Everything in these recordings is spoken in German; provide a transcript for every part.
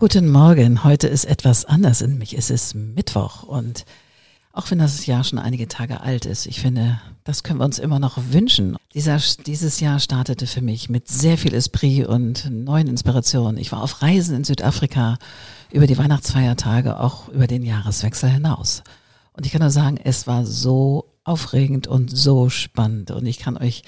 Guten Morgen. Heute ist etwas anders in mich. Es ist Mittwoch und auch wenn das Jahr schon einige Tage alt ist, ich finde, das können wir uns immer noch wünschen. Dieser, dieses Jahr startete für mich mit sehr viel Esprit und neuen Inspirationen. Ich war auf Reisen in Südafrika über die Weihnachtsfeiertage, auch über den Jahreswechsel hinaus. Und ich kann nur sagen, es war so aufregend und so spannend. Und ich kann euch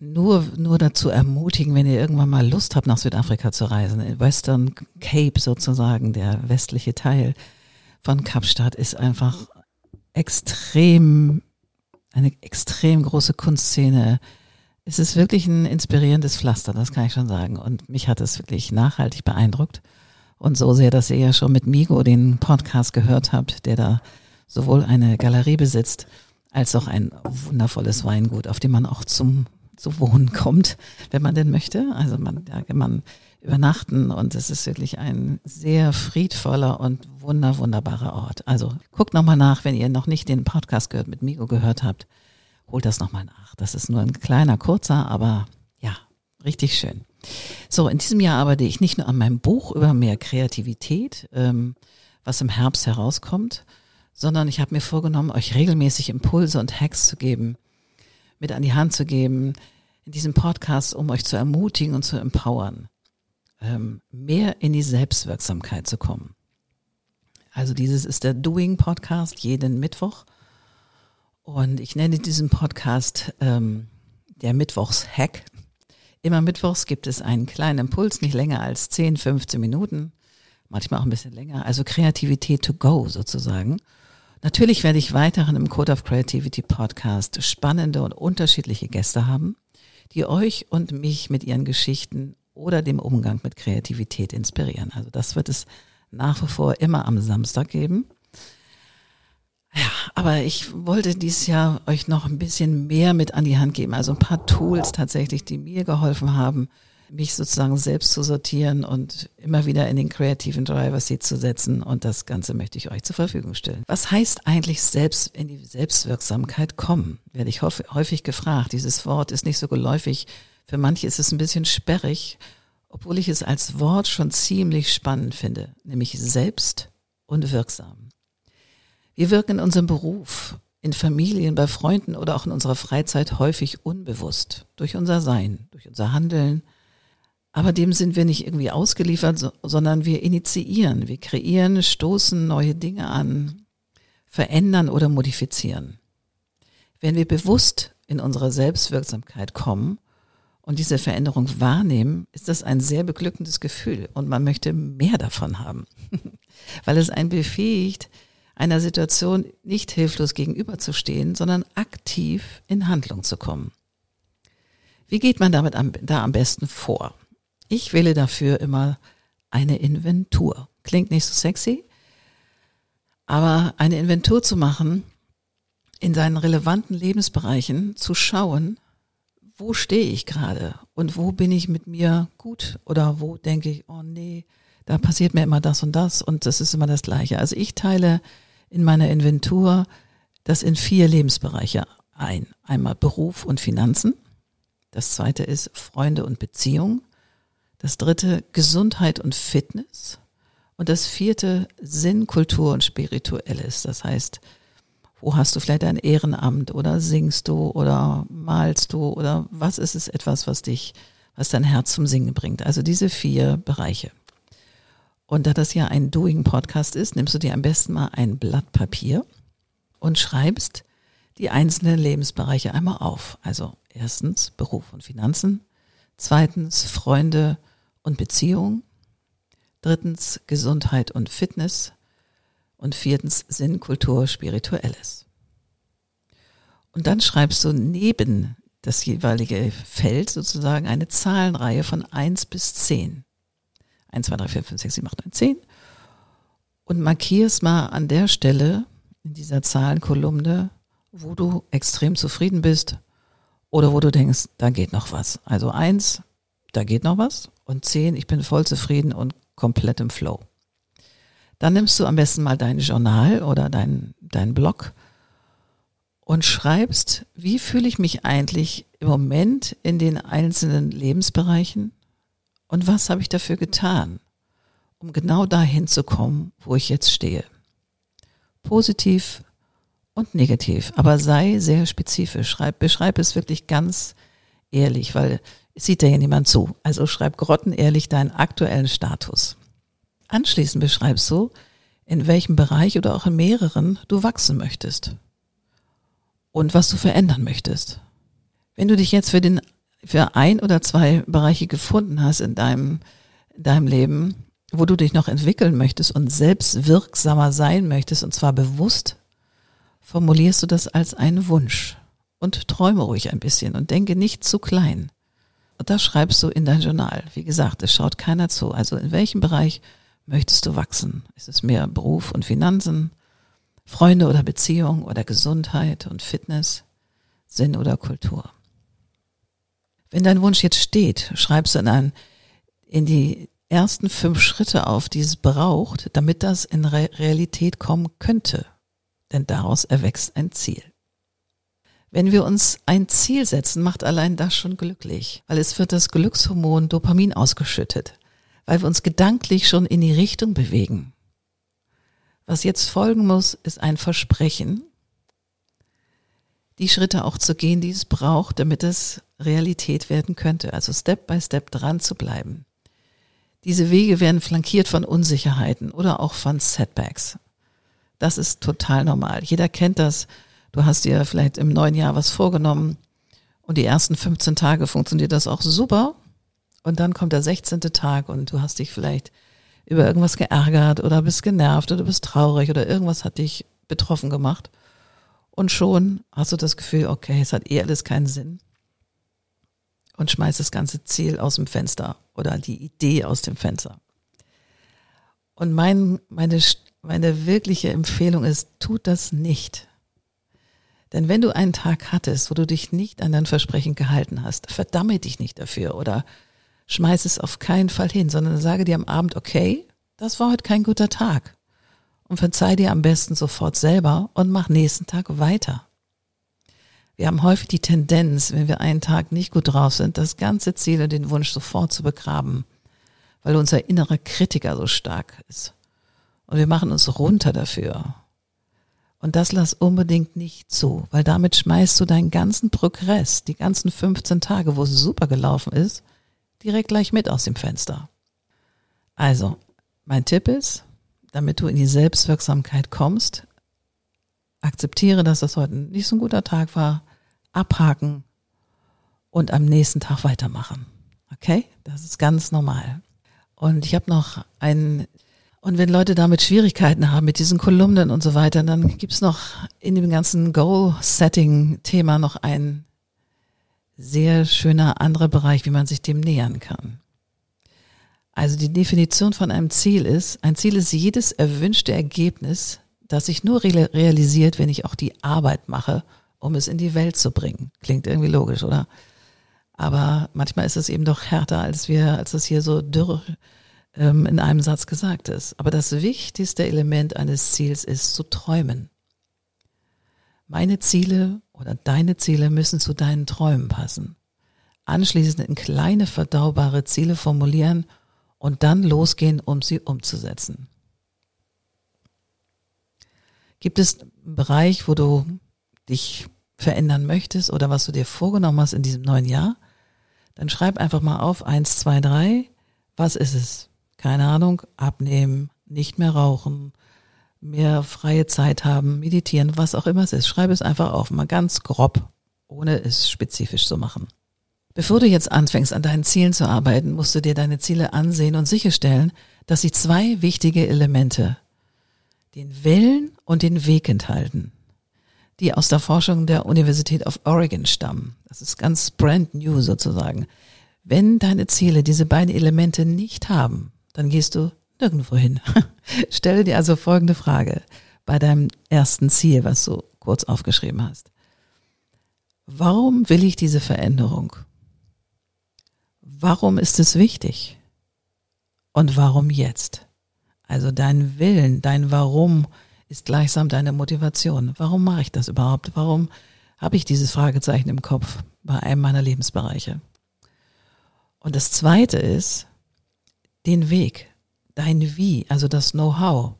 nur, nur dazu ermutigen, wenn ihr irgendwann mal Lust habt, nach Südafrika zu reisen. Western Cape sozusagen, der westliche Teil von Kapstadt ist einfach extrem, eine extrem große Kunstszene. Es ist wirklich ein inspirierendes Pflaster, das kann ich schon sagen. Und mich hat es wirklich nachhaltig beeindruckt. Und so sehr, dass ihr ja schon mit Migo den Podcast gehört habt, der da sowohl eine Galerie besitzt, als auch ein wundervolles Weingut, auf dem man auch zum zu wohnen kommt, wenn man denn möchte. Also man, da kann man übernachten und es ist wirklich ein sehr friedvoller und wunder, wunderbarer Ort. Also guckt nochmal nach, wenn ihr noch nicht den Podcast gehört, mit Migo gehört habt, holt das nochmal nach. Das ist nur ein kleiner, kurzer, aber ja, richtig schön. So, in diesem Jahr arbeite ich nicht nur an meinem Buch über mehr Kreativität, ähm, was im Herbst herauskommt, sondern ich habe mir vorgenommen, euch regelmäßig Impulse und Hacks zu geben, mit an die Hand zu geben in diesem Podcast, um euch zu ermutigen und zu empowern, ähm, mehr in die Selbstwirksamkeit zu kommen. Also dieses ist der Doing Podcast jeden Mittwoch und ich nenne diesen Podcast ähm, der Mittwochs-Hack. Immer Mittwochs gibt es einen kleinen Impuls, nicht länger als 10, 15 Minuten, manchmal auch ein bisschen länger. Also Kreativität to go sozusagen. Natürlich werde ich weiterhin im Code of Creativity Podcast spannende und unterschiedliche Gäste haben, die euch und mich mit ihren Geschichten oder dem Umgang mit Kreativität inspirieren. Also das wird es nach wie vor immer am Samstag geben. Ja, aber ich wollte dieses Jahr euch noch ein bisschen mehr mit an die Hand geben. Also ein paar Tools tatsächlich, die mir geholfen haben, mich sozusagen selbst zu sortieren und immer wieder in den kreativen Driver Seat zu setzen. Und das Ganze möchte ich euch zur Verfügung stellen. Was heißt eigentlich selbst in die Selbstwirksamkeit kommen? Werde ich häufig gefragt. Dieses Wort ist nicht so geläufig. Für manche ist es ein bisschen sperrig, obwohl ich es als Wort schon ziemlich spannend finde, nämlich selbst und wirksam. Wir wirken in unserem Beruf, in Familien, bei Freunden oder auch in unserer Freizeit häufig unbewusst durch unser Sein, durch unser Handeln, aber dem sind wir nicht irgendwie ausgeliefert, sondern wir initiieren, wir kreieren, stoßen neue Dinge an, verändern oder modifizieren. Wenn wir bewusst in unsere Selbstwirksamkeit kommen und diese Veränderung wahrnehmen, ist das ein sehr beglückendes Gefühl und man möchte mehr davon haben, weil es einen befähigt, einer Situation nicht hilflos gegenüberzustehen, sondern aktiv in Handlung zu kommen. Wie geht man damit am, da am besten vor? Ich wähle dafür immer eine Inventur. Klingt nicht so sexy, aber eine Inventur zu machen, in seinen relevanten Lebensbereichen zu schauen, wo stehe ich gerade und wo bin ich mit mir gut oder wo denke ich, oh nee, da passiert mir immer das und das und das ist immer das Gleiche. Also ich teile in meiner Inventur das in vier Lebensbereiche ein. Einmal Beruf und Finanzen. Das zweite ist Freunde und Beziehung. Das dritte Gesundheit und Fitness. Und das vierte Sinn, Kultur und Spirituelles. Das heißt, wo hast du vielleicht ein Ehrenamt oder singst du oder malst du oder was ist es etwas, was dich, was dein Herz zum Singen bringt? Also diese vier Bereiche. Und da das ja ein Doing-Podcast ist, nimmst du dir am besten mal ein Blatt Papier und schreibst die einzelnen Lebensbereiche einmal auf. Also erstens Beruf und Finanzen, zweitens Freunde, und Beziehung. Drittens Gesundheit und Fitness. Und viertens Sinn, Kultur, Spirituelles. Und dann schreibst du neben das jeweilige Feld sozusagen eine Zahlenreihe von eins bis zehn. Eins, zwei, drei, vier, fünf, sechs, sieben, acht, neun, zehn. Und markierst mal an der Stelle in dieser Zahlenkolumne, wo du extrem zufrieden bist oder wo du denkst, da geht noch was. Also eins, da geht noch was. Und zehn, ich bin voll zufrieden und komplett im Flow. Dann nimmst du am besten mal dein Journal oder dein, dein Blog und schreibst, wie fühle ich mich eigentlich im Moment in den einzelnen Lebensbereichen und was habe ich dafür getan, um genau dahin zu kommen, wo ich jetzt stehe. Positiv und negativ, aber sei sehr spezifisch. Schreib, beschreib es wirklich ganz ehrlich, weil es sieht ja niemand zu. Also schreib grottenehrlich deinen aktuellen Status. Anschließend beschreibst du, in welchem Bereich oder auch in mehreren du wachsen möchtest und was du verändern möchtest. Wenn du dich jetzt für den für ein oder zwei Bereiche gefunden hast in deinem in deinem Leben, wo du dich noch entwickeln möchtest und selbst wirksamer sein möchtest und zwar bewusst, formulierst du das als einen Wunsch und träume ruhig ein bisschen und denke nicht zu klein. Und das schreibst du in dein Journal. Wie gesagt, es schaut keiner zu. Also in welchem Bereich möchtest du wachsen? Ist es mehr Beruf und Finanzen, Freunde oder Beziehung oder Gesundheit und Fitness, Sinn oder Kultur? Wenn dein Wunsch jetzt steht, schreibst du in, ein, in die ersten fünf Schritte auf, die es braucht, damit das in Re Realität kommen könnte. Denn daraus erwächst ein Ziel. Wenn wir uns ein Ziel setzen, macht allein das schon glücklich, weil es wird das Glückshormon Dopamin ausgeschüttet, weil wir uns gedanklich schon in die Richtung bewegen. Was jetzt folgen muss, ist ein Versprechen, die Schritte auch zu gehen, die es braucht, damit es Realität werden könnte. Also Step by Step dran zu bleiben. Diese Wege werden flankiert von Unsicherheiten oder auch von Setbacks. Das ist total normal. Jeder kennt das Du hast dir vielleicht im neuen Jahr was vorgenommen und die ersten 15 Tage funktioniert das auch super. Und dann kommt der 16. Tag und du hast dich vielleicht über irgendwas geärgert oder bist genervt oder bist traurig oder irgendwas hat dich betroffen gemacht. Und schon hast du das Gefühl, okay, es hat eh alles keinen Sinn. Und schmeißt das ganze Ziel aus dem Fenster oder die Idee aus dem Fenster. Und mein, meine, meine wirkliche Empfehlung ist, tut das nicht. Denn wenn du einen Tag hattest, wo du dich nicht an dein Versprechen gehalten hast, verdamme dich nicht dafür oder schmeiß es auf keinen Fall hin, sondern sage dir am Abend, okay, das war heute kein guter Tag. Und verzeih dir am besten sofort selber und mach nächsten Tag weiter. Wir haben häufig die Tendenz, wenn wir einen Tag nicht gut drauf sind, das ganze Ziel und den Wunsch sofort zu begraben, weil unser innerer Kritiker so stark ist. Und wir machen uns runter dafür und das lass unbedingt nicht zu, weil damit schmeißt du deinen ganzen Progress, die ganzen 15 Tage, wo es super gelaufen ist, direkt gleich mit aus dem Fenster. Also, mein Tipp ist, damit du in die Selbstwirksamkeit kommst, akzeptiere, dass das heute nicht so ein guter Tag war, abhaken und am nächsten Tag weitermachen. Okay? Das ist ganz normal. Und ich habe noch einen und wenn Leute damit Schwierigkeiten haben mit diesen Kolumnen und so weiter, dann gibt's noch in dem ganzen Goal-Setting-Thema noch ein sehr schöner anderer Bereich, wie man sich dem nähern kann. Also die Definition von einem Ziel ist, ein Ziel ist jedes erwünschte Ergebnis, das sich nur realisiert, wenn ich auch die Arbeit mache, um es in die Welt zu bringen. Klingt irgendwie logisch, oder? Aber manchmal ist es eben doch härter, als wir, als es hier so dürr ähm, in einem Satz gesagt ist. Aber das wichtigste Element eines Ziels ist zu träumen. Meine Ziele oder deine Ziele müssen zu deinen Träumen passen. Anschließend in kleine verdaubare Ziele formulieren und dann losgehen, um sie umzusetzen. Gibt es einen Bereich, wo du dich verändern möchtest oder was du dir vorgenommen hast in diesem neuen Jahr? Dann schreib einfach mal auf eins, zwei, drei. Was ist es? Keine Ahnung, abnehmen, nicht mehr rauchen, mehr freie Zeit haben, meditieren, was auch immer es ist. Schreibe es einfach auf, mal ganz grob, ohne es spezifisch zu machen. Bevor du jetzt anfängst, an deinen Zielen zu arbeiten, musst du dir deine Ziele ansehen und sicherstellen, dass sie zwei wichtige Elemente, den Willen und den Weg enthalten, die aus der Forschung der Universität of Oregon stammen. Das ist ganz brand new sozusagen. Wenn deine Ziele diese beiden Elemente nicht haben, dann gehst du nirgendwo hin. Stelle dir also folgende Frage bei deinem ersten Ziel, was du kurz aufgeschrieben hast. Warum will ich diese Veränderung? Warum ist es wichtig? Und warum jetzt? Also dein Willen, dein Warum ist gleichsam deine Motivation. Warum mache ich das überhaupt? Warum habe ich dieses Fragezeichen im Kopf bei einem meiner Lebensbereiche? Und das Zweite ist, den Weg. dein Wie, also das Know-how.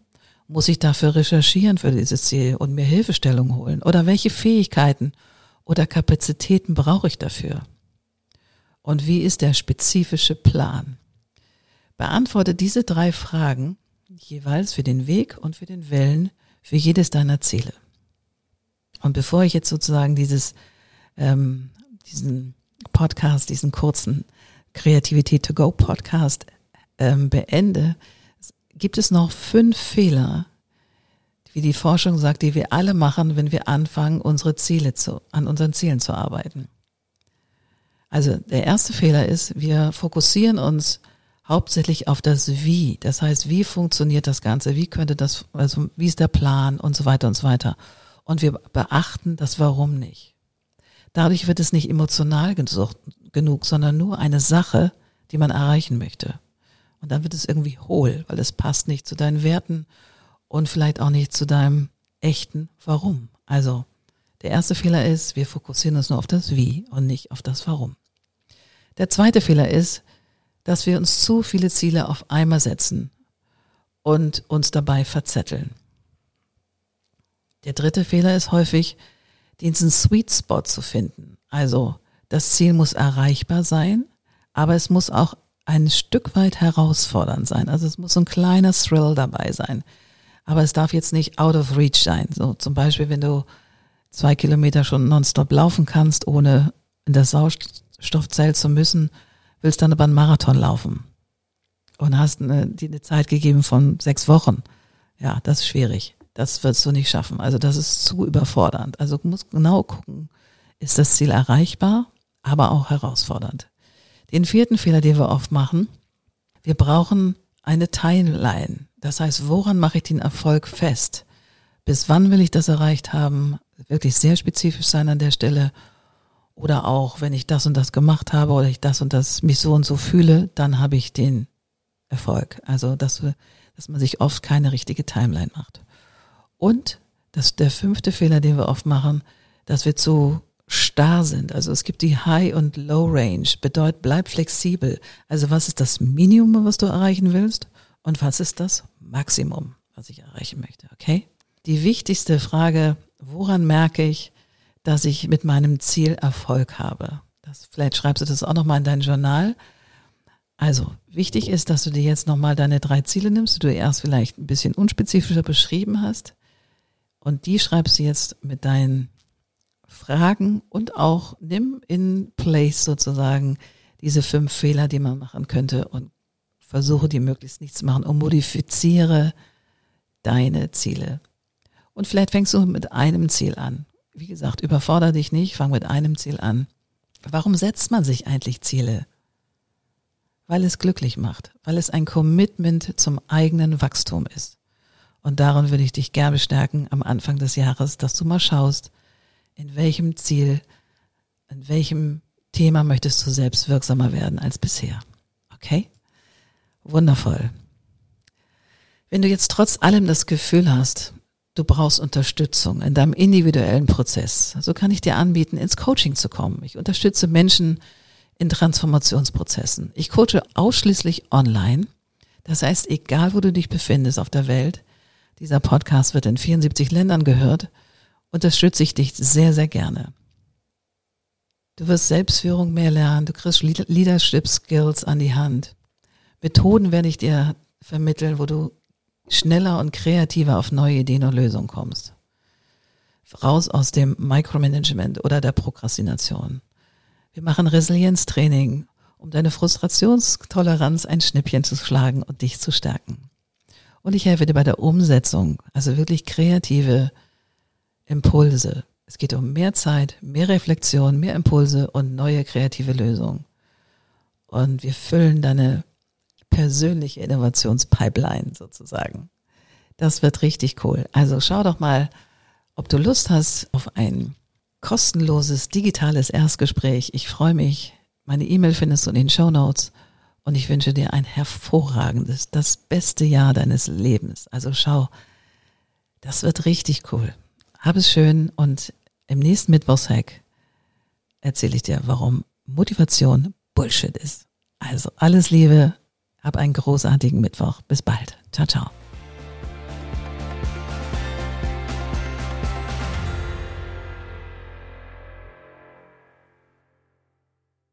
Muss ich dafür recherchieren für dieses Ziel und mir Hilfestellung holen? Oder welche Fähigkeiten oder Kapazitäten brauche ich dafür? Und wie ist der spezifische Plan? Beantworte diese drei Fragen jeweils für den Weg und für den Wellen für jedes deiner Ziele. Und bevor ich jetzt sozusagen dieses, ähm, diesen Podcast, diesen kurzen Kreativität to Go Podcast ähm, beende, gibt es noch fünf Fehler, wie die Forschung sagt, die wir alle machen, wenn wir anfangen, unsere Ziele zu, an unseren Zielen zu arbeiten. Also der erste Fehler ist, wir fokussieren uns hauptsächlich auf das Wie. Das heißt, wie funktioniert das Ganze? Wie könnte das, also wie ist der Plan und so weiter und so weiter. Und wir beachten das Warum nicht. Dadurch wird es nicht emotional genug, sondern nur eine Sache, die man erreichen möchte. Und dann wird es irgendwie hohl, weil es passt nicht zu deinen Werten und vielleicht auch nicht zu deinem echten Warum. Also der erste Fehler ist, wir fokussieren uns nur auf das Wie und nicht auf das Warum. Der zweite Fehler ist, dass wir uns zu viele Ziele auf einmal setzen und uns dabei verzetteln. Der dritte Fehler ist häufig, diesen Sweet Spot zu finden. Also das Ziel muss erreichbar sein, aber es muss auch ein Stück weit herausfordernd sein. Also es muss ein kleiner Thrill dabei sein. Aber es darf jetzt nicht out of reach sein. So zum Beispiel, wenn du zwei Kilometer schon nonstop laufen kannst, ohne in das Sauerstoffzelt zu müssen, willst dann aber einen Marathon laufen und hast eine, die eine Zeit gegeben von sechs Wochen. Ja, das ist schwierig. Das wirst du nicht schaffen. Also das ist zu überfordernd. Also du musst genau gucken, ist das Ziel erreichbar, aber auch herausfordernd. Den vierten Fehler, den wir oft machen, wir brauchen eine Timeline. Das heißt, woran mache ich den Erfolg fest? Bis wann will ich das erreicht haben? Wirklich sehr spezifisch sein an der Stelle. Oder auch, wenn ich das und das gemacht habe oder ich das und das mich so und so fühle, dann habe ich den Erfolg. Also, dass, dass man sich oft keine richtige Timeline macht. Und das der fünfte Fehler, den wir oft machen, dass wir zu starr sind. Also es gibt die High und Low Range. Bedeutet, bleib flexibel. Also was ist das Minimum, was du erreichen willst? Und was ist das Maximum, was ich erreichen möchte? Okay? Die wichtigste Frage, woran merke ich, dass ich mit meinem Ziel Erfolg habe? Das, vielleicht schreibst du das auch nochmal in dein Journal. Also, wichtig ist, dass du dir jetzt nochmal deine drei Ziele nimmst, die du erst vielleicht ein bisschen unspezifischer beschrieben hast. Und die schreibst du jetzt mit deinen Fragen und auch nimm in place sozusagen diese fünf Fehler, die man machen könnte und versuche die möglichst nicht zu machen und modifiziere deine Ziele. Und vielleicht fängst du mit einem Ziel an. Wie gesagt, überfordere dich nicht, fang mit einem Ziel an. Warum setzt man sich eigentlich Ziele? Weil es glücklich macht, weil es ein Commitment zum eigenen Wachstum ist. Und daran würde ich dich gerne bestärken am Anfang des Jahres, dass du mal schaust, in welchem Ziel, in welchem Thema möchtest du selbst wirksamer werden als bisher. Okay? Wundervoll. Wenn du jetzt trotz allem das Gefühl hast, du brauchst Unterstützung in deinem individuellen Prozess, so kann ich dir anbieten, ins Coaching zu kommen. Ich unterstütze Menschen in Transformationsprozessen. Ich coache ausschließlich online. Das heißt, egal wo du dich befindest auf der Welt, dieser Podcast wird in 74 Ländern gehört unterstütze ich dich sehr, sehr gerne. Du wirst Selbstführung mehr lernen, du kriegst Leadership Skills an die Hand. Methoden werde ich dir vermitteln, wo du schneller und kreativer auf neue Ideen und Lösungen kommst. Raus aus dem Micromanagement oder der Prokrastination. Wir machen Resilienztraining, um deine Frustrationstoleranz ein Schnippchen zu schlagen und dich zu stärken. Und ich helfe dir bei der Umsetzung, also wirklich kreative Impulse. Es geht um mehr Zeit, mehr Reflexion, mehr Impulse und neue kreative Lösungen. Und wir füllen deine persönliche Innovationspipeline sozusagen. Das wird richtig cool. Also schau doch mal, ob du Lust hast auf ein kostenloses digitales Erstgespräch. Ich freue mich. Meine E-Mail findest du in den Show Notes. Und ich wünsche dir ein hervorragendes, das beste Jahr deines Lebens. Also schau, das wird richtig cool. Hab es schön und im nächsten Mittwochshack erzähle ich dir, warum Motivation Bullshit ist. Also alles Liebe, Hab einen großartigen Mittwoch. Bis bald. Ciao, ciao.